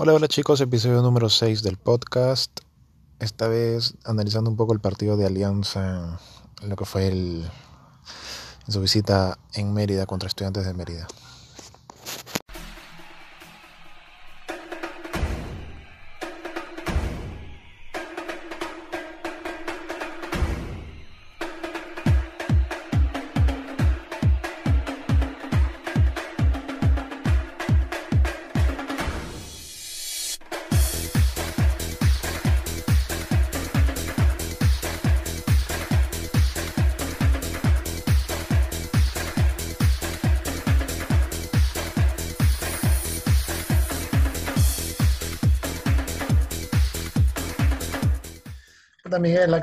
Hola, hola chicos, episodio número 6 del podcast. Esta vez analizando un poco el partido de Alianza, lo que fue el, en su visita en Mérida contra estudiantes de Mérida.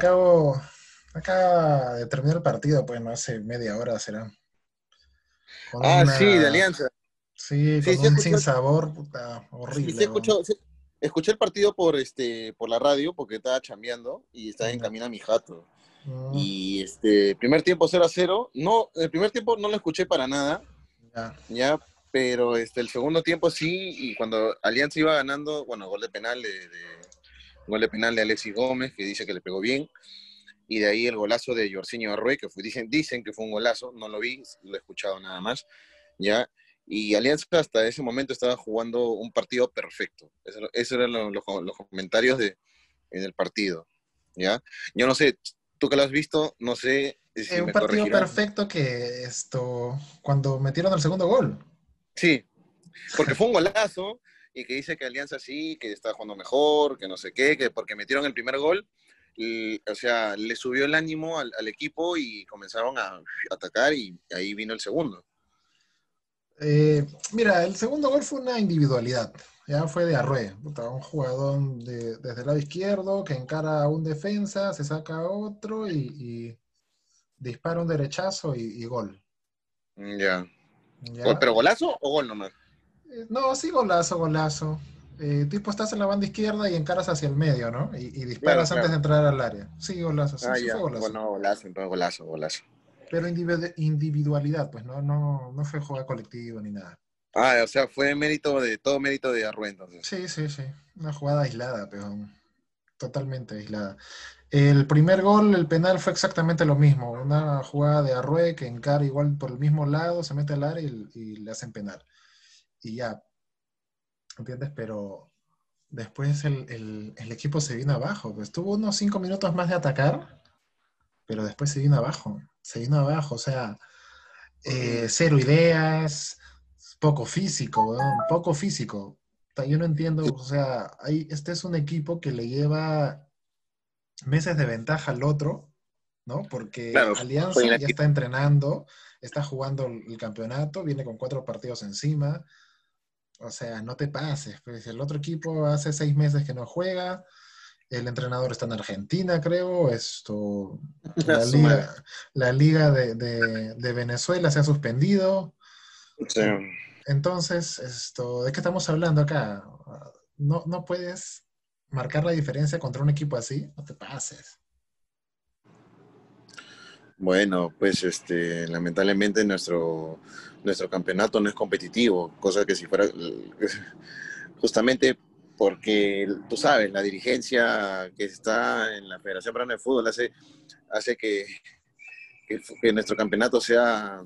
Acabo, acaba de terminar el partido, pues no hace media hora será. Con ah, una- sí, de Alianza. Sí, Sí, con sí, un escuché- sin sabor, puta, horrible. escuché el partido por este por la radio porque estaba chambeando y estaba en camino a mi jato. Mm, Y este primer tiempo 0 a 0. No, el primer tiempo no lo escuché para nada, ya. ya, pero este el segundo tiempo sí y cuando Alianza iba ganando, bueno, gol de penal de, de- gol de penal de Alexis Gómez que dice que le pegó bien. Y de ahí el golazo de Jorginho Arrué, que fue, dicen, dicen que fue un golazo, no lo vi, lo he escuchado nada más, ¿ya? Y Alianza hasta ese momento estaba jugando un partido perfecto. Eso, eso eran lo- los, los comentarios de, en el partido, ¿ya? Yo no sé, tú que lo has visto, no sé si Eh, un me partido corregirás. perfecto que esto, cuando metieron el segundo gol. Sí, porque fue un golazo y que dice que Alianza sí, que está jugando mejor, que no sé qué, que porque metieron el primer gol, y, o sea, le subió el ánimo al, al equipo y comenzaron a atacar y ahí vino el segundo. Eh, mira, el segundo gol fue una individualidad. Ya fue de Arrué, un jugador de- desde el lado izquierdo que encara a un defensa, se saca a otro y, y dispara un derechazo y, y gol. Mm, Ya. ¿ya? ¿Pero golazo o gol nomás? Eh, No, sí, golazo, golazo. Eh, tipo, estás en la banda izquierda y encaras hacia el medio, ¿no? Y, y disparas Claro, antes de entrar al área. Sí, golazo, sí, ah, sí fue golazo. Bueno, golazo, entonces golazo, golazo. Pero individu- individualidad, pues no, no, no fue jugar colectivo ni nada. Ah, o sea, fue mérito de, todo mérito de Arrué entonces. Sí, sí, sí. Una jugada aislada, pero totalmente aislada. El primer gol, el penal, fue exactamente lo mismo. Una jugada de Arrué que encara igual por el mismo lado, se mete al área y, y le hacen penal. Y ya, ¿entiendes? Pero después el, el- el equipo se vino abajo. Pues tuvo unos cinco minutos más de atacar, pero después se vino abajo. Se vino abajo, o sea, eh, cero ideas, poco físico, weón, poco físico. Yo no entiendo, o sea, hay, este es un equipo que le lleva meses de ventaja al otro, ¿no? Porque Claro, Alianza ya está entrenando, está jugando el campeonato, viene con cuatro partidos encima. O sea, no te pases. Pues el otro equipo hace seis meses que no juega. El entrenador está en Argentina, creo. Esto, la liga, la liga de, de- de Venezuela se ha suspendido. Entonces, esto, ¿de qué estamos hablando acá? No, no puedes marcar la diferencia contra un equipo así. No te pases. Bueno, pues este, lamentablemente nuestro, nuestro campeonato no es competitivo, cosa que si fuera justamente porque tú sabes, la dirigencia que está en la Federación Peruana de Fútbol hace, hace que, que, que nuestro campeonato sea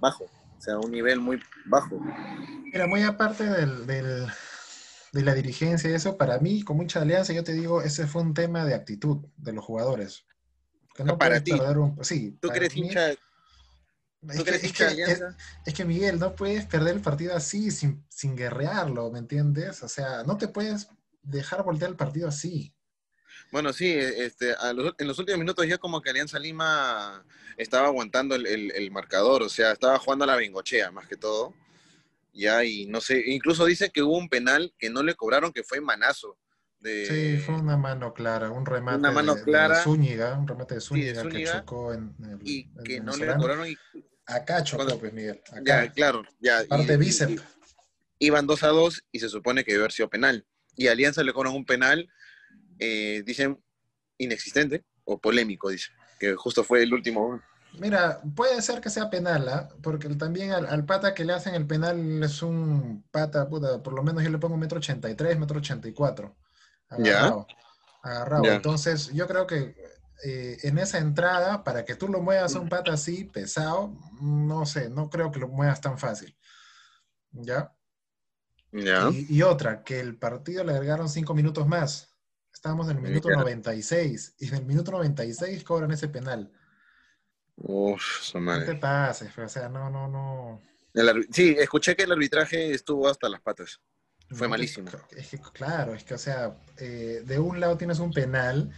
bajo, sea un nivel muy bajo. Mira, muy aparte del, del- de la dirigencia y eso, para mí, con mucha alianza, yo te digo, ese fue un tema de actitud de los jugadores. Que no Para ti. perder un... Sí, ¿Tú que eres mí- hincha, es que- es que- Alianza? Es que Miguel, no puedes perder el partido así, sin, sin guerrearlo, ¿me entiendes? O sea, no te puedes dejar voltear el partido así. Bueno, sí, este, a los- en los últimos minutos ya como que Alianza Lima estaba aguantando el, el- el marcador, o sea, estaba jugando a la bingochea más que todo. Ya, y no sé, incluso dice que hubo un penal que no le cobraron, que fue manazo. De, Sí, fue una mano clara, un remate Una mano de, de clara. Zúñiga, un remate de Sí, Zúñiga, que chocó en el, y que no le cobraron. Y, Acá chocó, Cuando- pues, Miguel. Acá. ya, claro, ya. Parte y- bíceps. y- iban 2 a 2 y se supone que debe haber sido penal. Y a Alianza le cobran un penal, eh, dicen, inexistente o polémico, dice. Que justo fue el último. Mira, puede ser que sea penal, ¿ah? porque también al, pata que le hacen el penal es un pata, puta, por lo menos yo le pongo un metro ochenta y tres, metro ochenta y cuatro. Agarrado. Agarrado. Entonces, yo creo que eh, en esa entrada, para que tú lo muevas a un pata así, pesado, no sé, no creo que lo muevas tan fácil. ¿Ya? Ya. Y, otra, que el partido le agregaron cinco minutos más. Estábamos en el minuto 96 y en el minuto 96 cobran ese penal. Uf, No te pases, o sea, no, no, no. sí, escuché que el arbitraje estuvo hasta las patas. Fue malísimo. Es que, claro, es que, o sea, eh, de un lado tienes un penal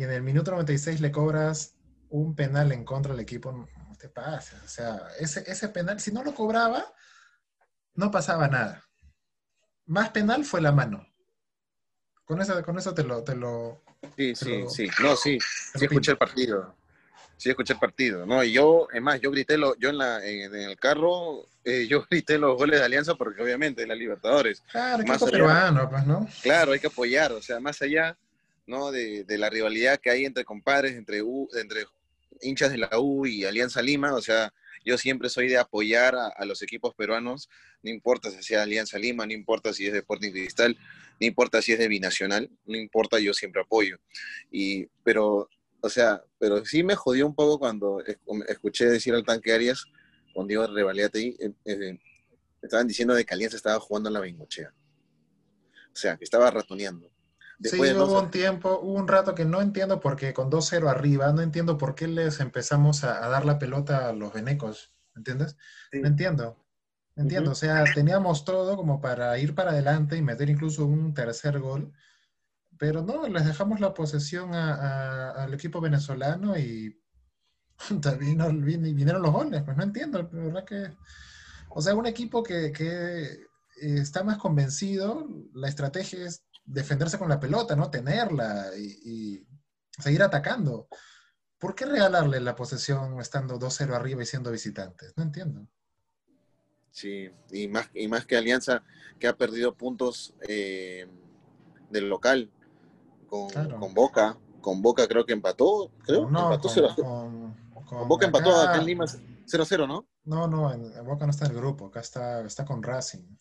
y en el minuto 96 le cobras un penal en contra del equipo. No te pases, o sea, ese, ese penal, si no lo cobraba, no pasaba nada. Más penal fue la mano. Con eso, con eso te lo... Te lo sí, sí, sí. No, sí. Sí escuché el partido sí escuché el partido, ¿no? Y yo, es más, yo grité, lo, yo en, la, en, el carro, eh, yo grité los goles de Alianza porque obviamente la Libertadores. Claro, más peruano, pues, ¿no? Claro, hay que apoyar, o sea, más allá, ¿no? De, la rivalidad que hay entre compadres, entre, U, entre hinchas de la U y Alianza Lima, o sea, yo siempre soy de apoyar a, los equipos peruanos, no importa si sea Alianza Lima, no importa si es Sporting Cristal, no importa si es de Binacional, no importa, yo siempre apoyo. Y, pero o sea, pero sí me jodió un poco cuando escuché decir al tanque Arias, con Diego Revaliate ahí, eh, eh, estaban diciendo de que Alianza estaba jugando en la Bengochea. O sea, que estaba ratoneando. Después sí, hubo un tiempo, hubo un rato que no entiendo por qué, con 2-0 arriba, no entiendo por qué les empezamos a, dar la pelota a los venecos, ¿entiendes? No entiendo. Entiendo, o sea, teníamos todo como para ir para adelante y meter incluso un tercer gol pero no, les dejamos la posesión al equipo venezolano y también vinieron los goles, pues no entiendo, la verdad que, o sea, un equipo que, eh, está más convencido, la estrategia es defenderse con la pelota, ¿no? Tenerla y, seguir atacando. ¿Por qué regalarle la posesión estando 2-0 arriba y siendo visitantes? No entiendo. Sí, y más, y más que Alianza, que ha perdido puntos eh, del local con, Boca. Con Boca creo que empató, creo. No, empató con, con, Boca empató acá en Lima 0-0, ¿no? No, no, en, Boca no está en el grupo, acá está, está con Racing.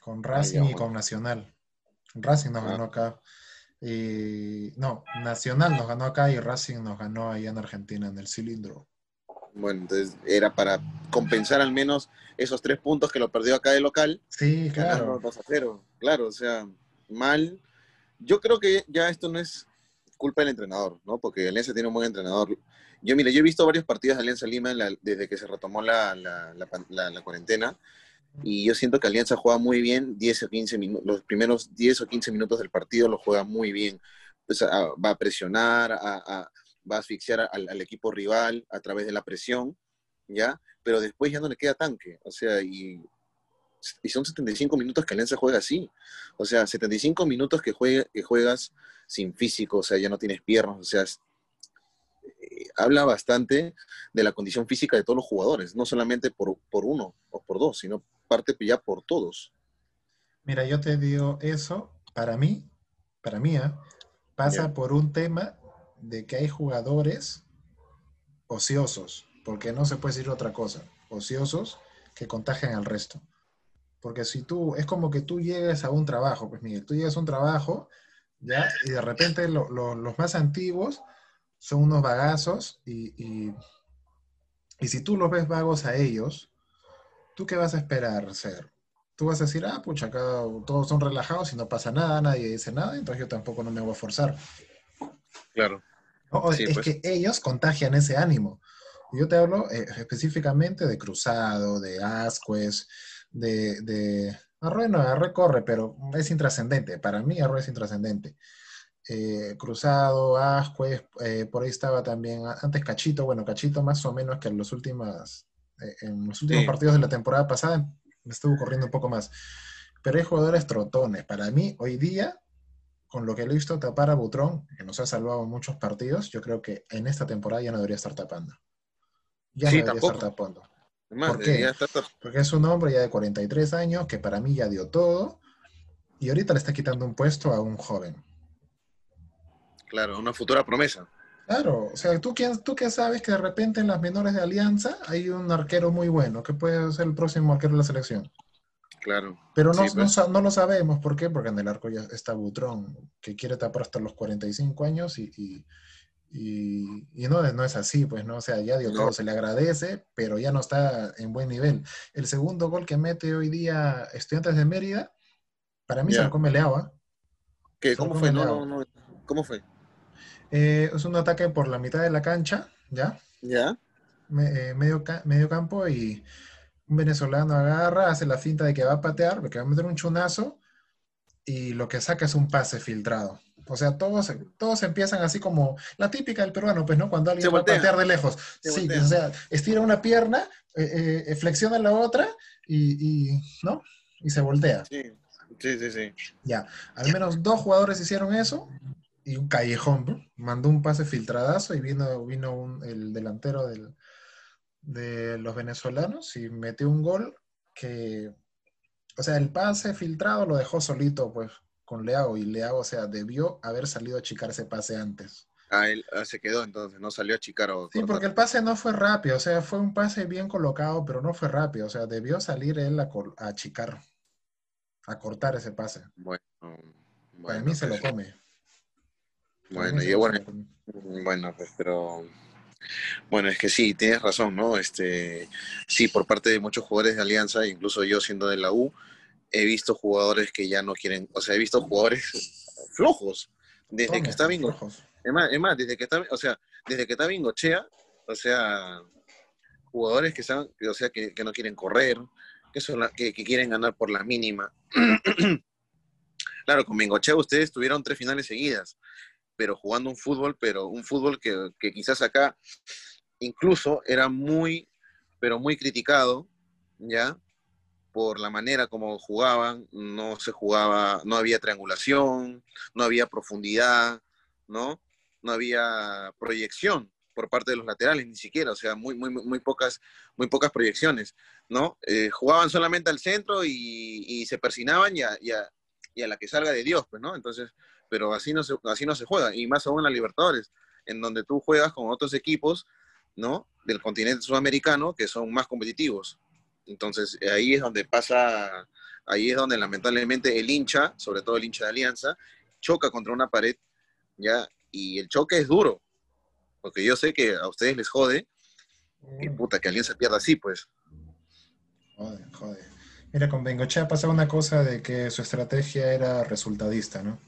Con Racing y con Nacional. Racing nos ganó acá. Y no, Nacional nos ganó acá y Racing nos ganó allá en Argentina, en el cilindro. Bueno, entonces era para compensar al menos esos tres puntos que lo perdió acá de local. Sí, claro. Claro, o sea, mal yo creo que ya esto no es culpa del entrenador, ¿no? Porque Alianza tiene un buen entrenador. Yo, mira, yo he visto varios partidos de Alianza Lima desde que se retomó la, la, cuarentena y yo siento que Alianza juega muy bien 10 o 15 minutos, los primeros 10 o 15 minutos del partido lo juega muy bien. Pues, va a presionar, va a asfixiar al, equipo rival a través de la presión, ¿ya? Pero después ya no le queda tanque, o sea, y y son 75 minutos que Alianza juega así. O sea, 75 minutos que, que juegas sin físico, o sea, ya no tienes piernas, o sea, habla bastante de la condición física de todos los jugadores, no solamente por, por uno o por dos, sino parte ya por todos. Mira, yo te digo eso, para mí, para mí, ¿eh? pasa por un tema de que hay jugadores ociosos, porque no se puede decir otra cosa, ociosos que contagian al resto. Porque si tú, es como que tú llegues a un trabajo, pues Miguel, tú llegas a un trabajo, ¿ya? Y de repente los más antiguos son unos vagazos y, y, si tú los ves vagos a ellos, ¿tú qué vas a esperar ser? Tú vas a decir, ah, pucha, acá todos son relajados y no pasa nada, nadie dice nada, entonces yo tampoco no me voy a forzar. Claro. es pues. que ellos contagian ese ánimo. Yo te hablo eh, específicamente de Cruzado, de Ascuez, de, de Arroyo no, Arroyo corre, pero es intrascendente. Para mí Arroyo es intrascendente. Eh, Cruzado, Ascuez, eh, por ahí estaba también, antes Cachito, bueno, Cachito más o menos que en los últimos, eh, en los últimos partidos de la temporada pasada me estuvo corriendo un poco más. Pero hay jugadores trotones. Para mí, hoy día, con lo que le he visto tapar a Butrón, que nos ha salvado muchos partidos, yo creo que en esta temporada ya no debería estar tapando. Ya no debería estar tapando. ¿Por qué? Porque es un hombre ya de 43 años que para mí ya dio todo y ahorita le está quitando un puesto a un joven. Claro, una futura promesa. Claro, o sea, ¿tú, quién, tú que sabes que de repente en las menores de Alianza hay un arquero muy bueno, que puede ser el próximo arquero de la selección. Claro. Pero no, pues. no, lo sabemos, ¿por qué? Porque en el arco ya está Butrón, que quiere tapar hasta los 45 años y, y, no, no es así, pues, ¿no? O sea, ya dio todo, se le agradece, pero ya no está en buen nivel. El segundo gol que mete hoy día Estudiantes de Mérida, para mí se lo come Leao, ¿Qué? ¿Cómo fue? No, no, ¿Cómo fue? Eh, es un ataque por la mitad de la cancha, ¿ya? ¿Ya? Eh, medio, medio campo y un venezolano agarra, hace la cinta de que va a patear, porque va a meter un chunazo, y lo que saca es un pase filtrado. O sea, todos, todos empiezan así como la típica del peruano, pues, ¿no? Cuando alguien va a patear de lejos. sí, o sea, estira una pierna, eh, eh, flexiona la otra y, ¿no? Y se voltea. Sí, sí, sí, sí. Ya, al menos dos jugadores hicieron eso y un callejón, mandó un pase filtradazo y vino, vino el delantero del, de los venezolanos y metió un gol que, o sea, el pase filtrado lo dejó solito, pues, con Leao, y Leao, o sea, debió haber salido a achicar ese pase antes. Ah, él ah, se quedó entonces, no salió a achicar o... Sí, porque el pase no fue rápido, o sea, fue un pase bien colocado, pero no fue rápido, o sea, debió salir él a, a achicar, a cortar ese pase. Bueno, Para mí se lo pues, come. Bueno, y bueno, bueno, pues, pero bueno, es que sí, tienes razón, ¿no? Este, sí, por parte de muchos jugadores de Alianza, incluso yo siendo de la U, he visto jugadores que ya no quieren, o sea, he visto jugadores flojos desde que está Bingo. Es más, es más, desde que está, o sea, desde que está Bingochea, o sea, jugadores que están, o sea, que, no quieren correr, que, son que, quieren ganar por la mínima. claro, con Bingochea ustedes tuvieron tres finales seguidas pero jugando un fútbol, pero un fútbol que, quizás acá incluso era muy, pero muy criticado, ¿ya? Por la manera como jugaban, no se jugaba, no había triangulación, no había profundidad, ¿no? No había proyección por parte de los laterales, ni siquiera, o sea, muy, muy, muy pocas, muy pocas proyecciones, ¿no? Eh, jugaban solamente al centro y, se persinaban y a, y a, la que salga de Dios, pues, ¿no? Entonces, pero así no, se, así no se juega, y más aún en la Libertadores, en donde tú juegas con otros equipos, ¿no? Del continente sudamericano que son más competitivos. Entonces, ahí es donde pasa, ahí es donde lamentablemente el hincha, sobre todo el hincha de Alianza, choca contra una pared, ¿ya? Y el choque es duro, porque yo sé que a ustedes les jode, que mm. puta, que Alianza pierda así, pues. Joder, joder. Mira, con Bengochea pasaba una cosa de que su estrategia era resultadista, ¿no?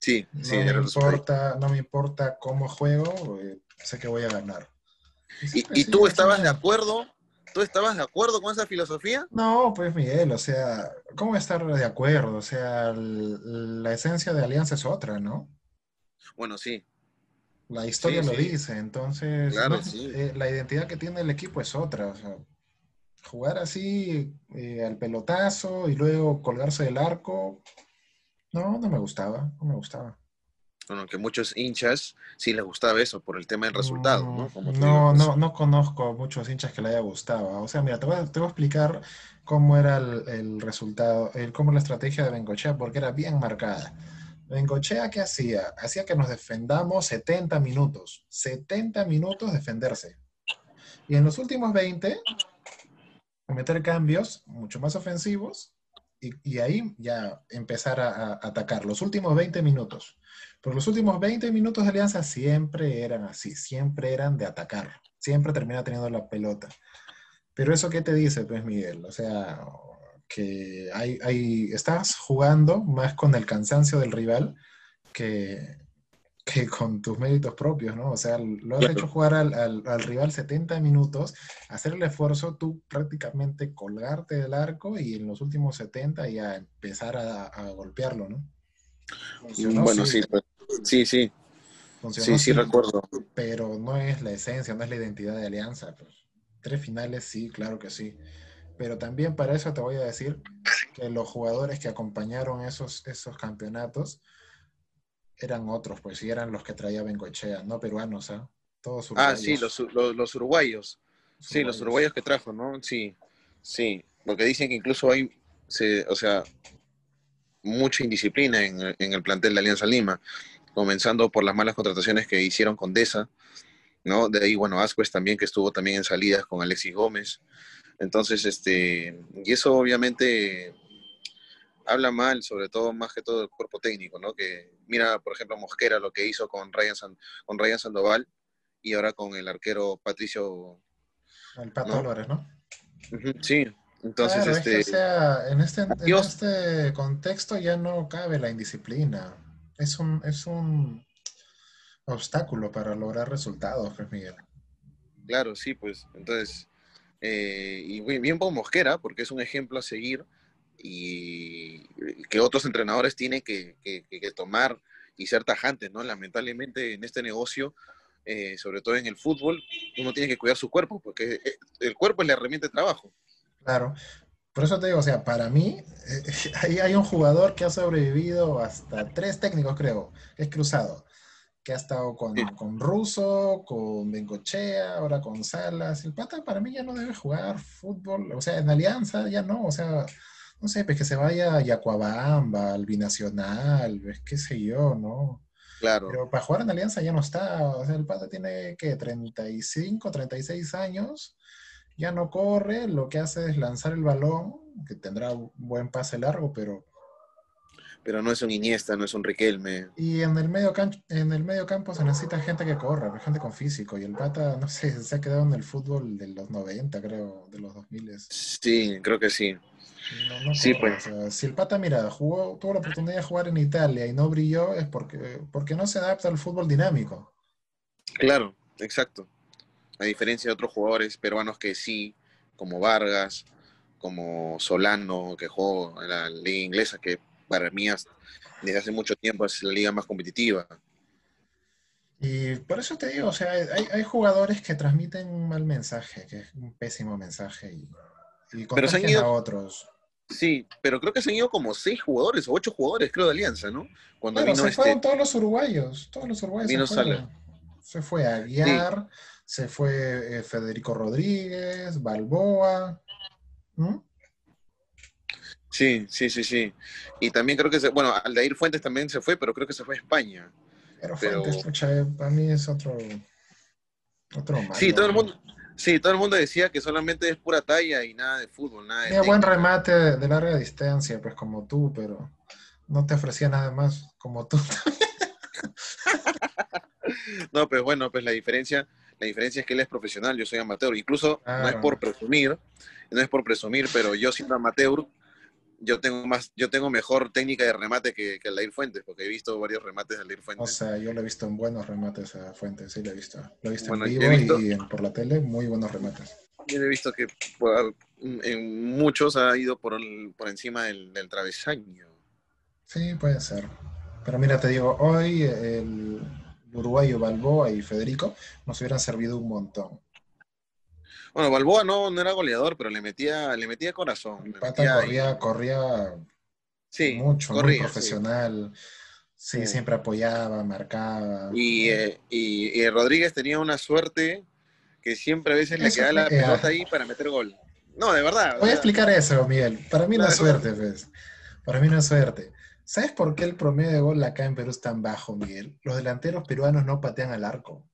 Sí, sí. No me, importa, no me importa cómo juego, eh, sé que voy a ganar. ¿Y, tú estabas de acuerdo? ¿Tú estabas de acuerdo con esa filosofía? No, pues Miguel, o sea, ¿cómo estar de acuerdo? O sea, la esencia de Alianza es otra, ¿no? Bueno, sí. La historia lo dice, entonces eh, la identidad que tiene el equipo es otra. O sea, jugar así eh, al pelotazo y luego colgarse del arco, no, no me gustaba, no me gustaba. Bueno, que muchos hinchas sí les gustaba eso por el tema del resultado, ¿no? no, no, no conozco muchos hinchas que le haya gustado. O sea, mira, te voy a, te voy a explicar cómo era el, resultado, el, cómo la estrategia de Bengochea, porque era bien marcada. Bengochea, ¿qué hacía? Hacía que nos defendamos 70 minutos. 70 minutos defenderse. Y en los últimos 20, meter cambios mucho más ofensivos y, ahí ya empezar a, atacar los últimos 20 minutos. Porque los últimos 20 minutos de Alianza siempre eran así, siempre eran de atacar, siempre termina teniendo la pelota. Pero eso qué te dice, pues Miguel, o sea, que hay, hay, estás jugando más con el cansancio del rival que, que con tus méritos propios, ¿no? O sea, lo has hecho jugar al, al, rival 70 minutos, hacer el esfuerzo, tú prácticamente colgarte del arco y en los últimos 70 ya empezar a, golpearlo, ¿no? bueno, sí, pues, sí, sí. sí, sí, recuerdo. Pero no es la esencia, no es la identidad de Alianza. Pues. Tres finales, sí, claro que sí. Pero también para eso te voy a decir que los jugadores que acompañaron esos, esos campeonatos, eran otros, pues sí, eran los que traía Bengoechea, no peruanos, ¿ah? Todos uruguayos. Ah, sí, los, los, uruguayos. Sí, los uruguayos que trajo, ¿no? Sí, sí. Porque dicen que incluso hay, se, o sea, mucha indisciplina en, en, el plantel de Alianza Lima. comenzando por las malas contrataciones que hicieron con Deza, ¿no? De ahí, bueno, Asquez también, que estuvo también en salidas con Alexis Gómez. Entonces, este, y eso obviamente habla mal, sobre todo, más que todo, del cuerpo técnico, ¿no? Que mira, por ejemplo, Mosquera lo que hizo con Ryan, con Ryan Sandoval y ahora con el arquero Patricio. El Pato Álvarez, ¿no? Sí, entonces, este... sea, en este, en este contexto ya no cabe la indisciplina. Es un, es un obstáculo para lograr resultados, pues Miguel. Claro, sí, pues. Entonces, eh, y bien por Mosquera, porque es un ejemplo a seguir y que otros entrenadores tienen que, tomar y ser tajantes, ¿no? Lamentablemente en este negocio, eh, sobre todo en el fútbol, uno tiene que cuidar su cuerpo, porque eh, el cuerpo es la herramienta de trabajo. Claro. Por eso te digo, o sea, para mí, ahí hay un jugador que ha sobrevivido hasta tres técnicos, creo, es cruzado que ha estado con, con Russo, con Bengochea, ahora con Salas. El pata para mí ya no debe jugar fútbol, o sea, en Alianza ya no, o sea, no sé, pues que se vaya a Yacuabamba, al Binacional, ves qué sé yo, ¿no? Claro. Pero para jugar en Alianza ya no está, o sea, el pata tiene que 35, 36 años, ya no corre, lo que hace es lanzar el balón, que tendrá un buen pase largo, pero pero no es un Iniesta, no es un Riquelme. Y en el medio, en el medio campo se necesita gente que corra, gente con físico. Y el Pata, no sé, se ha quedado en el fútbol de los 90, creo, de los 2000. Sí, creo que sí. Sí, pues. si el Pata, mira, jugó, tuvo la oportunidad de jugar en Italia y no brilló, es porque, porque no se adapta al fútbol dinámico. Claro, exacto. A diferencia de otros jugadores peruanos que sí, como Vargas, como Solano, que jugó en la liga inglesa, que para mí desde hace mucho tiempo es la liga más competitiva. Y por eso te digo, o sea, hay, jugadores que transmiten un mal mensaje, que es un pésimo mensaje, y, y ido, a otros. Sí, pero creo que se han ido como seis jugadores o ocho jugadores, creo, de Alianza, ¿no? Cuando se este fueron todos los uruguayos, todos los uruguayos se fueron. Se fue Aguiar, se fue eh, Federico Rodríguez, Balboa. Sí, sí, sí, sí. Y también creo que, se, bueno, Aldair Fuentes también se fue, pero creo que se fue a España. Pero, Fuentes, escucha, eh, para mí es otro, otro Sí, todo el mundo, sí, todo el mundo decía que solamente es pura talla y nada de fútbol, nada de buen remate de larga distancia, pues como tú, pero no te ofrecía nada más como tú. no, pues bueno, pues la diferencia, la diferencia es que él es profesional, yo soy amateur. Incluso no es por presumir, no es por presumir, pero yo siendo amateur yo tengo más, yo tengo mejor técnica de remate que, que Aldair Fuentes, porque he visto varios remates de Aldair Fuentes. O sea, yo lo he visto en buenos remates a Fuentes, sí lo he visto. Lo he visto en vivo y por la tele, muy buenos remates. Yo he visto que en muchos ha ido por, por encima del, del, travesaño. Sí, puede ser. Pero mira, te digo, hoy el uruguayo Balboa y Federico nos hubieran servido un montón. Bueno, Balboa no, no era goleador, pero le metía, le metía corazón. corría, corría sí, mucho, muy profesional. Sí, siempre apoyaba, marcaba. Y, eh, y, Rodríguez tenía una suerte que siempre a veces le quedaba la pelota ahí para meter gol. No, de verdad. Voy a explicar eso, Miguel. Para mí no es suerte, pues. Para mí no es suerte. ¿Sabes por qué el promedio de gol acá en Perú es tan bajo, Miguel? Los delanteros peruanos no patean al arco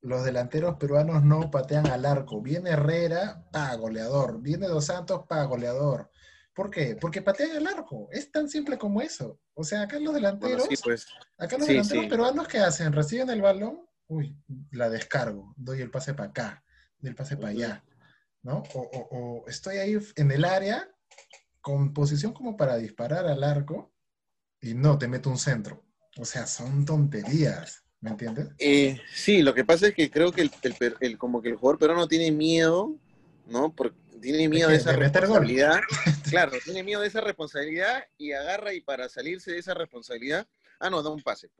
los delanteros peruanos no patean al arco. Viene Herrera, pa, goleador. Viene Dos Santos, pa, goleador. ¿Por qué? Porque patean al arco. Es tan simple como eso. O sea, acá los delanteros, pues. acá los delanteros peruanos ¿qué hacen? Reciben el balón, uy, la descargo, doy el pase para acá, doy el pase para allá, ¿no? O, o estoy ahí en el área con posición como para disparar al arco y no, te meto un centro. O sea, son tonterías. ¿Me entiendes? Eh, sí, lo que pasa es que creo que el, como que el jugador peruano tiene miedo, ¿no? Porque tiene miedo de, esa responsabilidad. claro, tiene miedo de esa responsabilidad y agarra y para salirse de esa responsabilidad, ah, no, da un pase.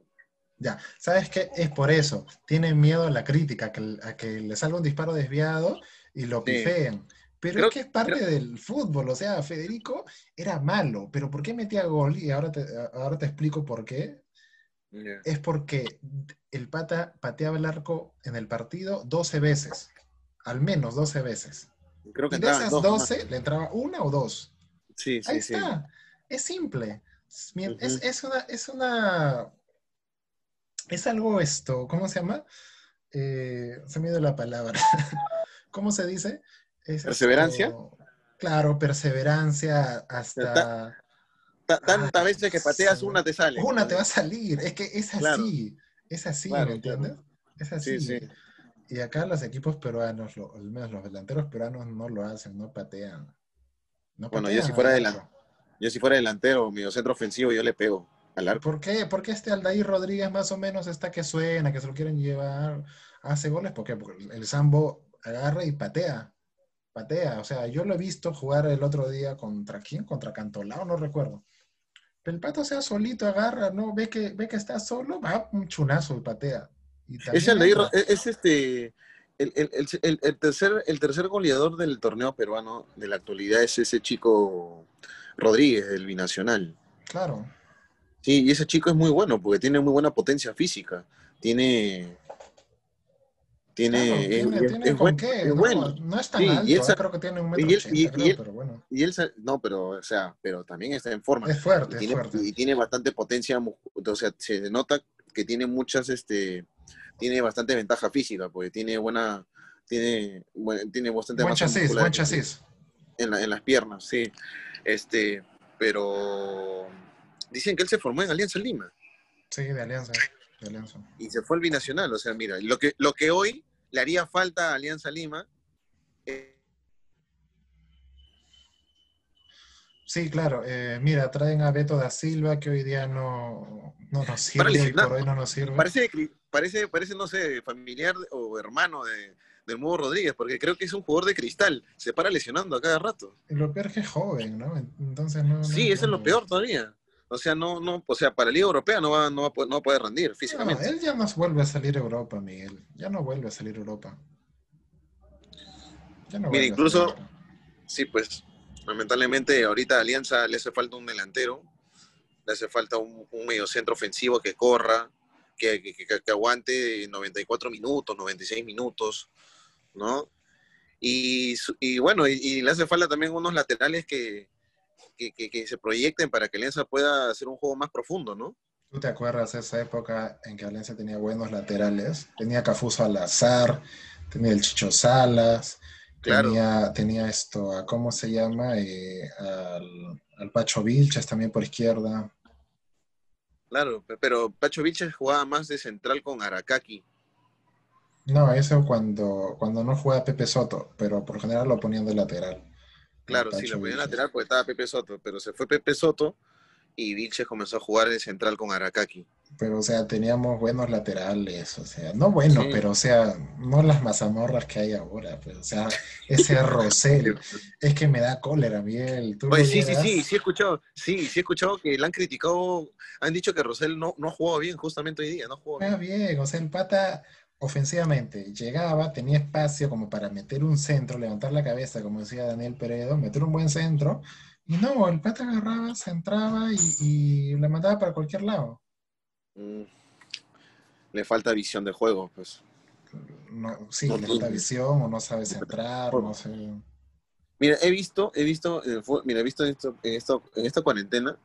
Ya, ¿sabes qué? Es por eso. Tiene miedo a la crítica, a que le salga un disparo desviado y lo pifeen. Pero es que es parte del fútbol, o sea, Federico era malo, pero ¿por qué metía gol? Y ahora ahora te explico por qué es porque el pata pateaba el arco en el partido 12 veces, al menos 12 veces. Creo que y de esas 12 le entraba una o dos. Sí, Ahí está. Es simple. es, es, una, es una, es algo esto, ¿cómo se llama? Eh, se me dio la palabra. ¿Cómo se dice? ¿Perseverancia? claro, perseverancia hasta... Tantas veces que pateas, una te sale. Una te va a salir. Es que es así. Es así, ¿me entiendes? Es así. Sí, sí. Y acá los equipos peruanos, al menos los delanteros peruanos no lo hacen, no patean. bueno, yo si fuera delantero, yo si fuera delantero, mi centro ofensivo, yo le pego al arco. ¿Por qué? Porque este Aldair Rodríguez más o menos está que suena, que se lo quieren llevar, hace goles, ¿por qué? Porque el Sambo agarra y patea. Patea. O sea, yo lo he visto jugar el otro día contra quién, contra Cantolao, no recuerdo. El pato sea solito, agarra, ¿no? Ve que, ve que está solo, va un chunazo y patea. es, el es este, el, tercer, el tercer goleador del torneo peruano de la actualidad es ese chico Rodríguez, del binacional. Claro. Sí, y ese chico es muy bueno porque tiene muy buena potencia física. Tiene, tiene, es, bueno, No, es tan alto, ¿eh? creo que tiene un metro y él, pero bueno. Y él, no, pero, o sea, pero también está en forma. Es fuerte, y tiene, fuerte. Y tiene bastante potencia, o sea, se nota que tiene muchas, este, tiene bastante ventaja física, porque tiene buena, tiene, tiene bastante buen chasis, buen chasis. En, en las piernas, sí. Este, pero dicen que él se formó en Alianza Lima. Sí, de Alianza. Y se fue al binacional. O sea, mira, lo que, lo que hoy le haría falta a Alianza Lima. Eh, sí, claro. Eh, mira, traen a Beto da Silva, que hoy día no, no nos sirve, por hoy no nos sirve. Parece, parece, parece, no sé, familiar o hermano de, del Mudo Rodríguez, porque creo que es un jugador de cristal. Se para lesionando a cada rato. lo peor que es joven, ¿no? Entonces no. Sí, eso es lo peor todavía. O sea, no, no, o sea, para la Liga Europea no va, no va, no poder rendir físicamente. No, él ya no vuelve a salir a Europa, Miguel. Ya no vuelve a salir a Europa. Ya no Mira, incluso, sí, pues, lamentablemente ahorita a Alianza le hace falta un delantero, le hace falta un, un medio centro ofensivo que corra, que, que, que, aguante 94 minutos, 96 minutos, ¿no? Y, y bueno, y le hace falta también unos laterales que, que, se proyecten para que Alianza pueda hacer un juego más profundo, ¿no? ¿Tú te acuerdas de esa época en que Alianza tenía buenos laterales? Tenía Cafuso al azar, tenía el Chicho Salas, tenía, tenía esto, ¿cómo se llama? Eh, al, Pacho Vilches también por izquierda. Claro, pero Pacho Vilches jugaba más de central con Arakaki. No, eso cuando, cuando no juega Pepe Soto, pero por general lo ponían de lateral. Claro, sí, lo ponía lateral porque estaba Pepe Soto, pero se fue Pepe Soto y Vilches comenzó a jugar de central con Arakaki. Pero, o sea, teníamos buenos laterales, o sea, no buenos, pero, o sea, no las mazamorras que hay ahora, pues, o sea, ese Rosel, es que me da cólera, Miguel. Oye, sí, sí, sí, sí he escuchado, sí, sí he escuchado que le han criticado, han dicho que Rosel no, no ha jugado bien justamente hoy día, no jugó bien. bien, o sea, el pata ofensivamente llegaba, tenía espacio como para meter un centro, levantar la cabeza, como decía Daniel Peredo, meter un buen centro, y no, el pata agarraba, se entraba y, le mandaba para cualquier lado. Mm. Le falta visión de juego, pues. sí, le falta visión, o no sabe centrar, no sé. Mira, he visto, he visto, eh, mira, he visto en, esto, en, esto, en esta cuarentena,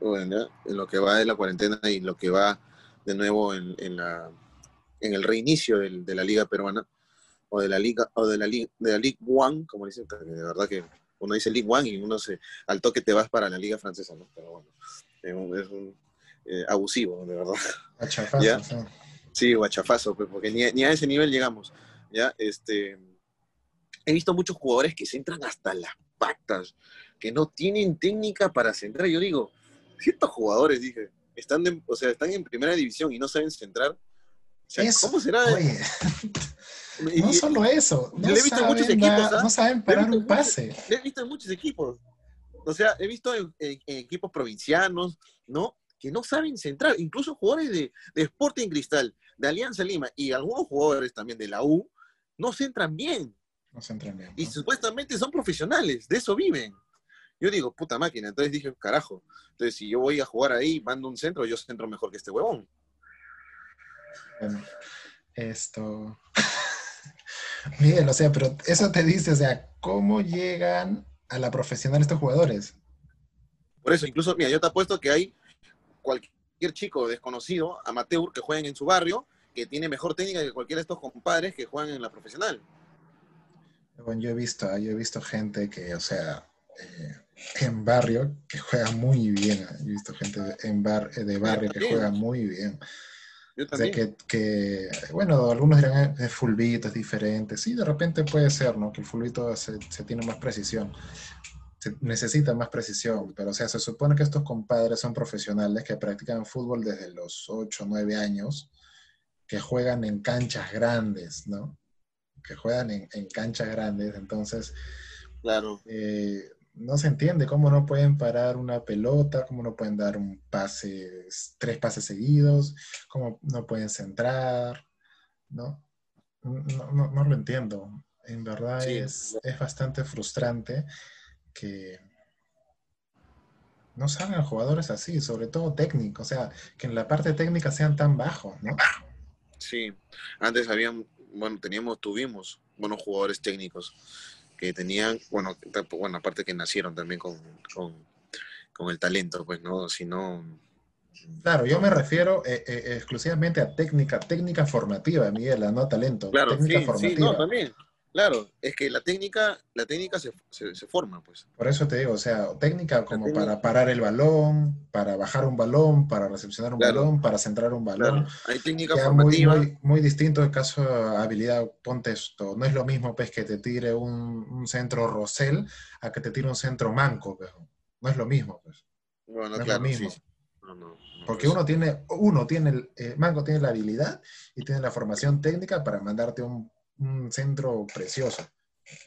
en lo que va de la cuarentena y lo que va de nuevo en la en el reinicio de la liga peruana, o de la liga, o de la, de la Ligue One, como dicen, de verdad que uno dice Ligue One y uno se, al toque te vas para la liga francesa, ¿no? Pero bueno, es un, eh, abusivo, de verdad. Achafazo. Sí, o achafazo, pues, porque ni, ni, a ese nivel llegamos, ¿ya? Este, he visto muchos jugadores que se entran hasta las patas, que no tienen técnica para centrar. Yo digo, ciertos jugadores, dije, están, o sea, están en primera división y no saben centrar, ¿Cómo será? no solo eso. No, he visto saben, muchos equipos, ¿ah? no saben parar un pase. he visto en muchos equipos. O sea, he visto en, equipos provincianos, ¿no? Que no saben centrar. Incluso jugadores de, de Sporting Cristal, de Alianza Lima y algunos jugadores también de la U, no centran bien. No centran bien. Y supuestamente son profesionales, de eso viven. Yo digo, puta máquina. Entonces dije, carajo. Entonces, si yo voy a jugar ahí, mando un centro, yo centro mejor que este huevón. Bueno, esto. Bien, o sea, pero eso te dice, o sea, ¿cómo llegan a la profesional estos jugadores? Por eso, incluso, mira, yo te apuesto que hay cualquier chico desconocido, amateur, que jueguen en su barrio, que tiene mejor técnica que cualquiera de estos compadres que juegan en la profesional. Bueno, yo he visto, yo he visto gente que, o sea, eh, en barrio que juega muy bien. He visto gente en bar, de barrio que juega muy bien. Yo también. que, bueno, algunos dirán es fulbito, es diferente. Sí, de repente puede ser, ¿no? Que el fulbito se, tiene más precisión. Se necesita más precisión, pero o sea, se supone que estos compadres son profesionales que practican fútbol desde los 8 o 9 años, que juegan en canchas grandes, ¿no? Que juegan en, en canchas grandes, entonces... Claro. Eh, no se entiende cómo no pueden parar una pelota, cómo no pueden dar un pase, tres pases seguidos, cómo no pueden centrar, ¿no? No, no, lo entiendo. En verdad es, es, bastante frustrante que no salgan jugadores así, sobre todo técnicos, o sea, que en la parte técnica sean tan bajos, ¿no? Sí, antes habían, bueno, teníamos, tuvimos buenos jugadores técnicos que tenían, bueno, bueno aparte que nacieron también con, con, el talento, pues, ¿no? Si no... Claro, yo me refiero eh, eh, exclusivamente a técnica, técnica formativa, Miguel, no talento. Claro, técnica sí, formativa. sí, no, también. Claro, es que la técnica, la técnica se, se, forma, pues. Por eso te digo, o sea, técnica como para parar el balón, para bajar un balón, para recepcionar un balón, para centrar un balón. Hay técnica formativa. Muy, muy, distinto el caso de habilidad, ponte esto, no es lo mismo pues que te tire un, un centro Rosell a que te tire un centro Manco, pues. No es lo mismo, pues. Bueno, claro, mismo. Porque uno tiene, uno tiene, el, eh, Manco tiene la habilidad y tiene la formación técnica para mandarte un un centro precioso.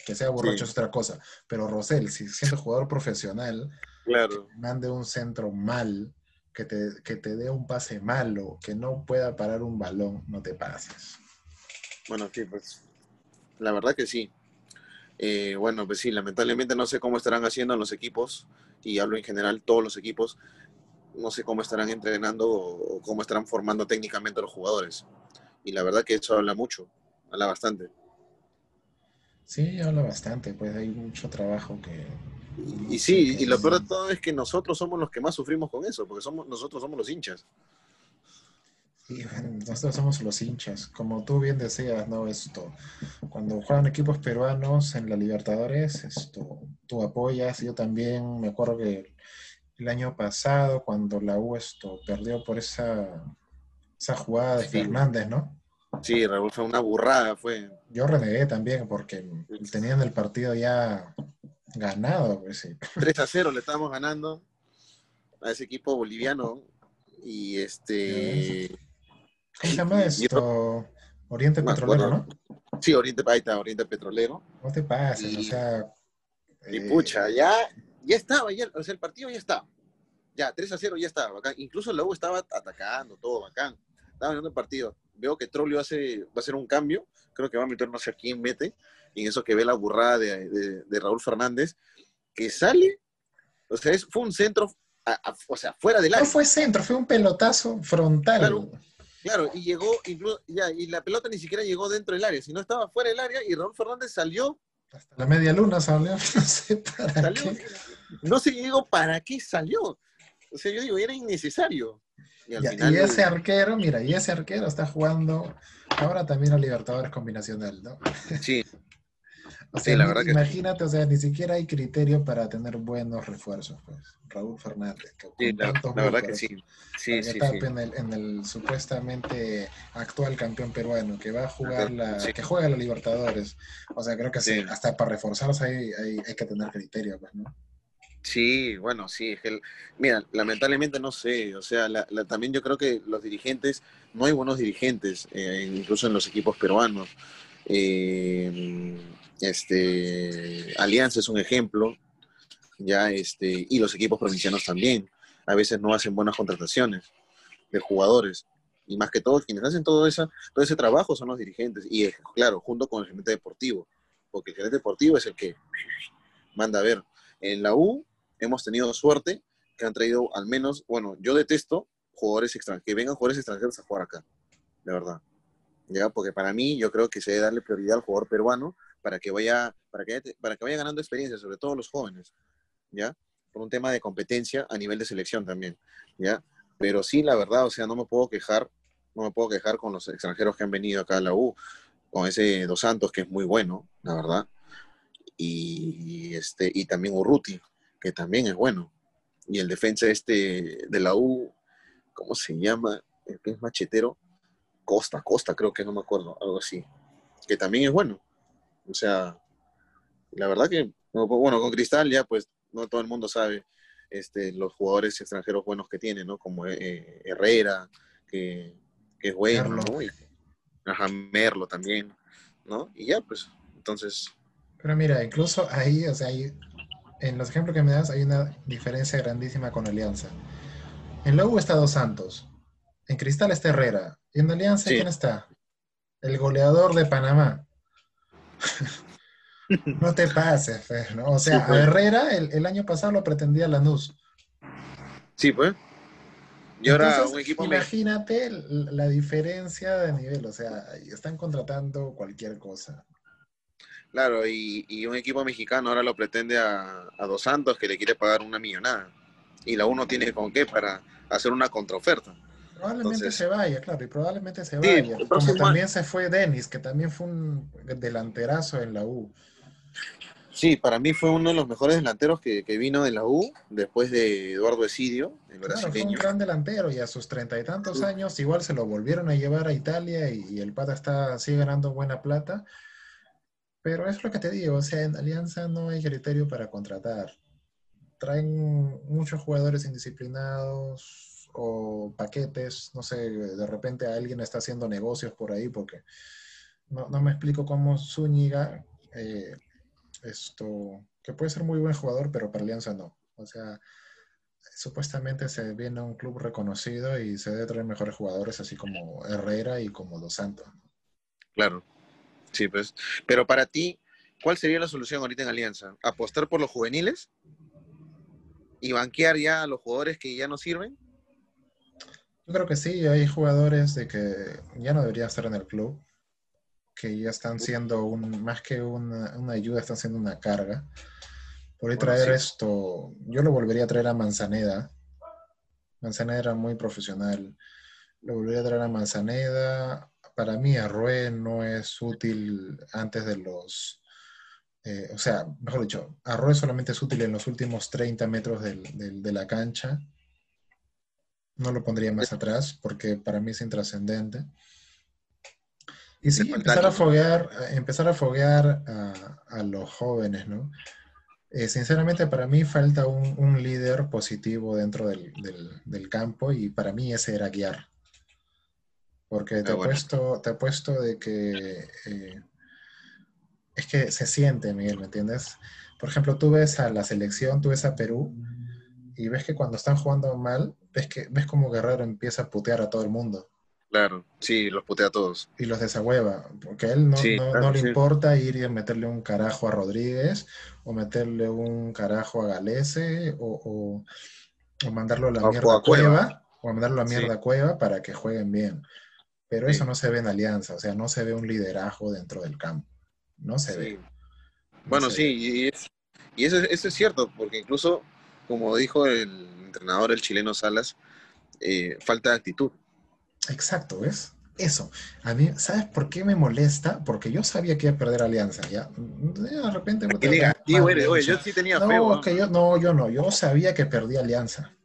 Que sea borracho es otra cosa. Pero Rosell, si siendo jugador profesional, claro. mande un centro mal, que te, que te dé un pase malo, que no pueda parar un balón, no te pases. Bueno, sí, pues la verdad que sí. Eh, bueno, pues sí, lamentablemente no sé cómo estarán haciendo los equipos, y hablo en general todos los equipos, no sé cómo estarán entrenando o cómo estarán formando técnicamente a los jugadores. Y la verdad que eso habla mucho habla bastante. Sí, habla bastante, pues hay mucho trabajo que... Y, sí, y lo peor de todo es que nosotros somos los que más sufrimos con eso, porque somos, nosotros somos los hinchas. Sí, nosotros somos los hinchas. Como tú bien decías, ¿no? Esto, cuando juegan equipos peruanos en la Libertadores, esto, tú apoyas. Yo también me acuerdo que el año pasado, cuando la U esto perdió por esa, esa jugada de Fernández, ¿no? Sí, Raúl fue una burrada, fue. Yo renegué también porque tenían el partido ya ganado, pues sí. 3 a 0 le estábamos ganando a ese equipo boliviano y este... ¿Cómo se llama esto? Oriente Petrolero, ¿no? Sí, Oriente, ahí está, Oriente Petrolero. No te pases, o sea... Y pucha, ya, ya estaba, ya, o sea, el partido ya estaba. Ya, 3 a 0 ya estaba bacán. Incluso luego estaba atacando, todo bacán. Estaba ganando el partido veo que Trollio hace, va a hacer un cambio, creo que va a meter no sé a quién mete, y en eso que ve la burrada de, Raúl Fernández, que sale, o sea, es, fue un centro, o sea, fuera del área. No fue centro, fue un pelotazo frontal. Claro, claro, y llegó, incluso, ya, y la pelota ni siquiera llegó dentro del área, sino estaba fuera del área, y Raúl Fernández salió. Hasta la media luna salió, no sé para qué. No sé, digo, ¿para qué salió? O sea, yo digo, era innecesario. Y, ese arquero, mira, y ese arquero está jugando ahora también a Libertadores combinacional, ¿no? Sí. o sea, la verdad imagínate, o sea, ni siquiera hay criterio para tener buenos refuerzos, pues. Raúl Fernández. sí, la, verdad que sí. Sí, sí, En, el, en el supuestamente actual campeón peruano que va a jugar la, que juega la Libertadores. O sea, creo que sí. hasta para reforzarlos hay, hay, hay que tener criterio, pues, ¿no? Sí, bueno, sí, es que, mira, lamentablemente no sé, o sea, también yo creo que los dirigentes, no hay buenos dirigentes, eh, incluso en los equipos peruanos. Eh, este, Alianza es un ejemplo, ya, este, y los equipos provincianos también. A veces no hacen buenas contrataciones de jugadores. Y más que todo, quienes hacen todo, esa, todo ese trabajo son los dirigentes. Y claro, junto con el gerente deportivo, porque el gerente deportivo es el que manda a ver. En la U hemos tenido suerte que han traído al menos, bueno, yo detesto jugadores extranjeros, que vengan jugadores extranjeros a jugar acá, de verdad. ¿Ya? Porque para mí yo creo que se debe darle prioridad al jugador peruano para que vaya, para que, vaya ganando experiencia, sobre todo los jóvenes. ¿Ya? por un tema de competencia a nivel de selección también, ¿ya? Pero sí, la verdad, o sea, no me puedo quejar, no me puedo quejar con los extranjeros que han venido acá a la U, con ese Dos Santos que es muy bueno, la verdad, y, este, y también Urruti, que también es bueno, y el defensa este de la U, ¿cómo se llama? El que es machetero, Costa, Costa creo que no me acuerdo, algo así, que también es bueno. O sea, la verdad que, bueno, con Cristal ya pues no todo el mundo sabe este, los jugadores extranjeros buenos que tiene, ¿no? Como eh, Herrera, que, es bueno, ¿no? Y, ajá, Merlo también, ¿no? Y ya, pues, entonces... Pero mira, incluso ahí, o sea, ahí, en los ejemplos que me das hay una diferencia grandísima con Alianza. En la U está Dos Santos, en Cristal está Herrera, y en Alianza, ¿quién está? El goleador de Panamá. no te pases, pues, ¿no? O sea, a. Herrera el, año pasado lo pretendía Lanús. Sí, pues. Y ahora un equipo Imagínate la diferencia de nivel, o sea, están contratando cualquier cosa. Claro, y, un equipo mexicano ahora lo pretende a, Dos Santos que le quiere pagar una millonada. Y la uno tiene con qué para hacer una contraoferta. Probablemente se vaya, claro, y probablemente se vaya. Como también se fue Denis, que también fue un delanterazo en la U. Sí, para mí fue uno de los mejores delanteros que, vino de la U después de Eduardo Esidio, el claro, fue un gran delantero y a sus treinta y tantos años igual se lo volvieron a llevar a Italia y, el pata está, sigue ganando buena plata. Pero es lo que te digo, o sea, en Alianza no hay criterio para contratar. Traen muchos jugadores indisciplinados, o paquetes, no sé, de repente alguien está haciendo negocios por ahí porque no, me explico cómo Zúñiga, eh, esto, que puede ser muy buen jugador, pero para Alianza no. O sea, supuestamente se viene a un club reconocido y se debe traer mejores jugadores, así como Herrera y como Dos Santos. Claro, sí, pues. Pero para ti, ¿cuál sería la solución ahorita en Alianza? ¿Apostar por los juveniles? ¿Y banquear ya a los jugadores que ya no sirven? Yo creo que sí, hay jugadores de que ya no deberían estar en el club, que ya están siendo un, más que una, ayuda, están siendo una carga. Por ahí traer esto, yo lo volvería a traer a Manzaneda. Manzaneda era muy profesional. Lo volvería a traer a Manzaneda. Para mí, Arrué no es útil antes de los. Eh, o sea, mejor dicho, Arrué solamente es útil en los últimos 30 metros de la cancha no lo pondría más atrás porque para mí es intrascendente. Y sí, empezar a foguear, empezar a, foguear a, los jóvenes, ¿no? Eh, sinceramente, para mí falta un, líder positivo dentro del, campo y para mí ese era guiar. Porque te, he, puesto, te he puesto de que eh, es que se siente, Miguel, ¿me entiendes? Por ejemplo, tú ves a la selección, tú ves a Perú y ves que cuando están jugando mal, ves que ves como Guerrero empieza a putear a todo el mundo. Claro, sí, los putea a todos. Y los desahueva, porque a él no, no, le importa ir y meterle un carajo a Rodríguez, o meterle un carajo a Galese, o, o, mandarlo a la mierda a Cueva, o mandarlo a la mierda a Cueva para que jueguen bien. Pero eso no se ve en Alianza, o sea, no se ve un liderazgo dentro del campo. No se ve. bueno, sí, y, eso, eso es cierto, porque incluso como dijo el entrenador, el chileno Salas, eh, falta de actitud. Exacto, ¿ves? Eso. A mí, ¿sabes por qué me molesta? Porque yo sabía que iba a perder Alianza, ¿ya? De repente... yo sí tenía no, Que yo, no, yo no. Yo sabía que perdí Alianza.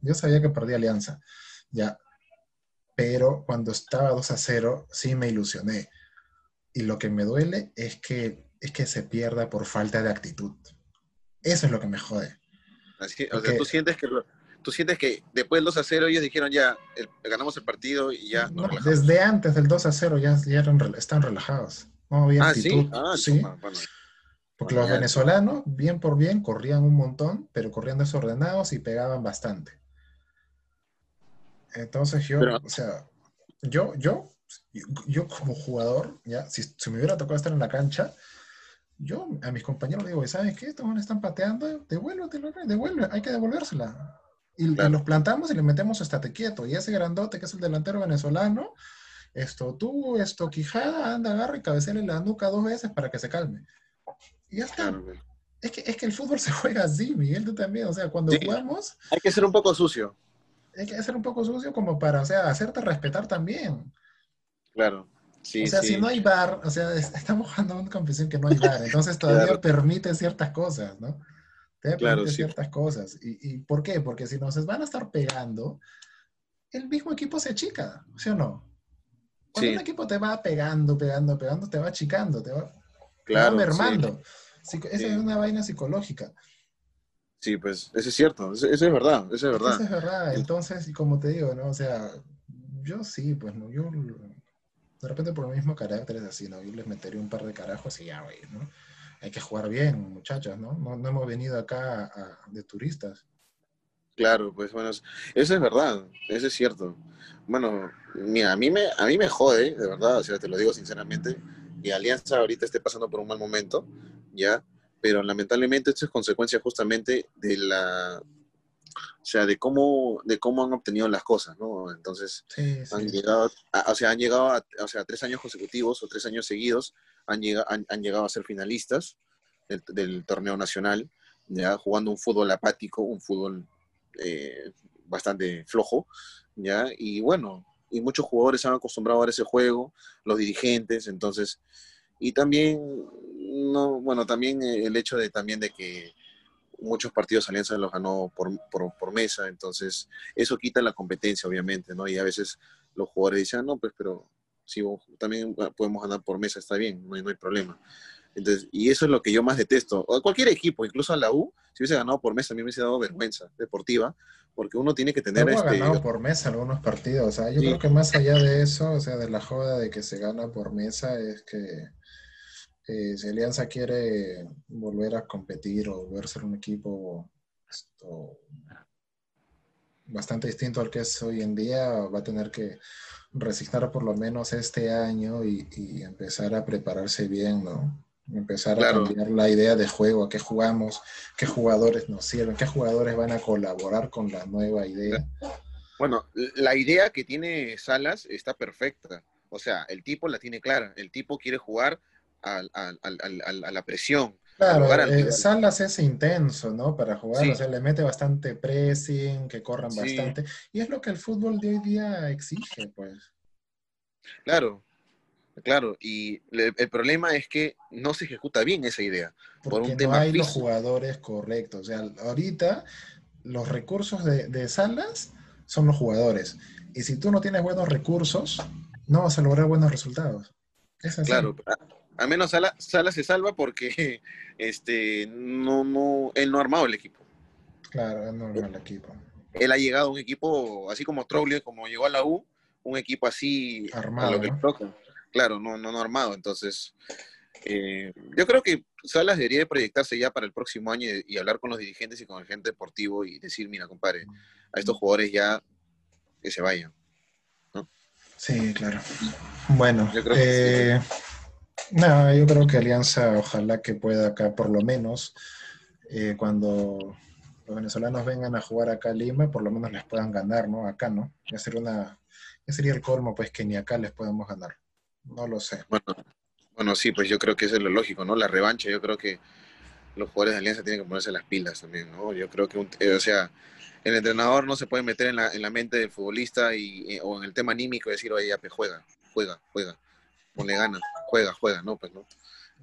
Yo sabía que perdí Alianza, ¿ya? Pero cuando estaba 2 a 0, sí me ilusioné. Y lo que me duele es que, es que se pierda por falta de actitud. Eso es lo que me jode o sea, tú sientes que tú sientes que después del 2 a 0 ellos dijeron ya, ganamos el partido y ya no, Desde antes del 2 a 0 ya, ya están relajados. No había ah, actitud. Ah, sí. Porque los venezolanos, bien por bien, corrían un montón, pero corrían desordenados y pegaban bastante. Entonces yo, o sea, yo, yo, yo como jugador, ya, si, si me hubiera tocado estar en la cancha, yo a mis compañeros digo, ¿sabes qué? Estos están pateando, devuélvetelo, devuelve, hay que devolvérsela. Y, los plantamos y le metemos estate quieto. Y ese grandote que es el delantero venezolano, esto tú, esto Quijada, anda, agarra y cabecele la nuca dos veces para que se calme. Y ya está. Es que, es que el fútbol se juega así, Miguel, tú también. O sea, cuando Sí. jugamos, Hay que ser un poco sucio, hay que ser un poco sucio como para, o sea, hacerte respetar también. claro. Sí, o sea, sí. si no hay bar, o sea, es- estamos jugando una competición que no hay bar, entonces todavía Claro. permite ciertas cosas, ¿no? Te Claro, permite sí. ciertas cosas. ¿Y, y por qué? Porque si nos van a estar pegando, el mismo equipo se achica, ¿sí o no? Cuando un equipo te va pegando, pegando, pegando, te va achicando, te va, te va mermando. Esa es una vaina psicológica. Sí, pues eso es cierto, eso, eso es verdad, eso es verdad. Eso es verdad. Entonces, y como te digo, ¿no? O sea, yo sí, pues, ¿no? Yo, de repente por el mismo carácter es así, ¿no? Yo les metería un par de carajos y ya, güey, ¿no? Hay que jugar bien, muchachos, ¿no? No, no hemos venido acá a- de turistas. Claro, pues bueno, eso es verdad, eso es cierto. Bueno, mira, a mí me, a mí me jode, de verdad, o sea, te lo digo sinceramente, que Alianza ahorita esté pasando por un mal momento, ¿ya? Pero lamentablemente esto es consecuencia justamente de la, o sea, de cómo, de cómo han obtenido las cosas, ¿no? Entonces, Sí, han llegado, a- o sea, han llegado a, o sea, tres años consecutivos o tres años seguidos, han llegado, han, han llegado a ser finalistas del, del torneo nacional, ya jugando un fútbol apático, un fútbol eh, bastante flojo, ya, y bueno, y muchos jugadores se han acostumbrado a ver ese juego, los dirigentes, entonces, y también, no, bueno, también eh, el hecho de también de que muchos partidos Alianza los ganó por, por, por mesa, entonces eso quita la competencia, obviamente, ¿no? Y a veces los jugadores dicen, "Ah, no, pues, pero si vos- también podemos ganar por mesa, está bien, no hay, no hay problema. Entonces, y eso es lo que yo más detesto. O cualquier equipo, incluso a la U, si hubiese ganado por mesa, a mí me hubiese dado vergüenza deportiva, porque uno tiene que tener ha este... ganado por mesa algunos partidos. O sea, yo Sí. creo que más allá de eso, o sea, de la joda de que se gana por mesa, es que eh, si Alianza quiere volver a competir o volver a ser un equipo esto, bastante distinto al que es hoy en día, va a tener que resignar por lo menos este año y, y empezar a prepararse bien, ¿no? Empezar Claro. a cambiar la idea de juego, a qué jugamos, qué jugadores nos sirven, qué jugadores van a colaborar con la nueva idea. Bueno, la idea que tiene Salas está perfecta. O sea, el tipo la tiene clara. El tipo quiere jugar a la presión. Claro, eh. Salas es intenso, ¿no? Para jugar, Sí. o sea, le mete bastante pressing, que corran Sí. bastante. Y es lo que el fútbol de hoy día exige, pues. Claro, claro. Y le- el problema es que no se ejecuta bien esa idea. Por un Porque no tema hay los jugadores correctos. O sea, ahorita los recursos de, de Salas son los jugadores. Y si tú no tienes buenos recursos, no vas a lograr buenos resultados. Es así. Claro, a- al menos Sala, Sala se salva porque este, no, no, él no ha armado el equipo. Claro, es normal el equipo. Él ha llegado a un equipo, así como Troglio, como llegó a la U, un equipo así Armado, a lo que ¿no? le toca. Claro, no, no, no armado. Entonces, eh, yo creo que Salas debería de proyectarse ya para el próximo año y, y hablar con los dirigentes y con el gente deportivo y decir, mira, compadre, a estos jugadores ya que se vayan. Sí, claro. Bueno, Yo creo que eh, nada, yo creo que Alianza ojalá que pueda acá por lo menos eh, cuando los venezolanos vengan a jugar acá a Lima, por lo menos les puedan ganar, ¿no? Acá, ¿no? Ya sería una, ya sería el colmo, pues que ni acá les podemos ganar. No lo sé. Bueno, bueno, sí, pues yo creo que eso es lo lógico, ¿no? La revancha, yo creo que los jugadores de Alianza tienen que ponerse las pilas también, ¿no? Yo creo que, un- eh, o sea, el entrenador no se puede meter en la, en la mente del futbolista y, eh, o en el tema anímico y decir, oye, ya, pues juega, juega, juega, ponle ganas, juega, juega, ¿no? Pues, ¿no?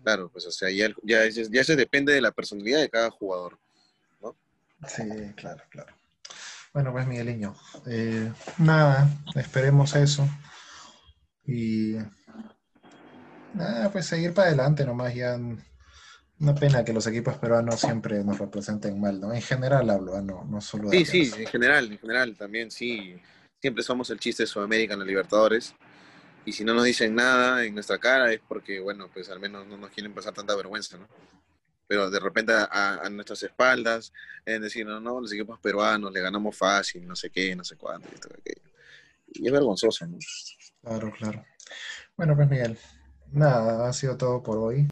Claro, pues, o sea, ya, ya, eso depende de la personalidad de cada jugador. Sí, claro, claro. Bueno, pues Migueliño, eh, nada, esperemos eso. Y nada, pues seguir para adelante nomás. Ya una pena que los equipos peruanos siempre nos representen mal, ¿no? En general hablo, ¿ah? no, no solo de Sí, sí, en general, en general también, sí. Siempre somos el chiste de Sudamérica en la Libertadores. Y si no nos dicen nada en nuestra cara es porque, bueno, pues al menos no nos quieren pasar tanta vergüenza, ¿no? Pero de repente a, nuestras espaldas, en decir, no, no, los equipos peruanos le ganamos fácil, no sé qué, no sé cuánto, y, esto, aquello. y es vergonzoso, ¿no? Claro, claro. Bueno, pues Miguel, nada, ha sido todo por hoy.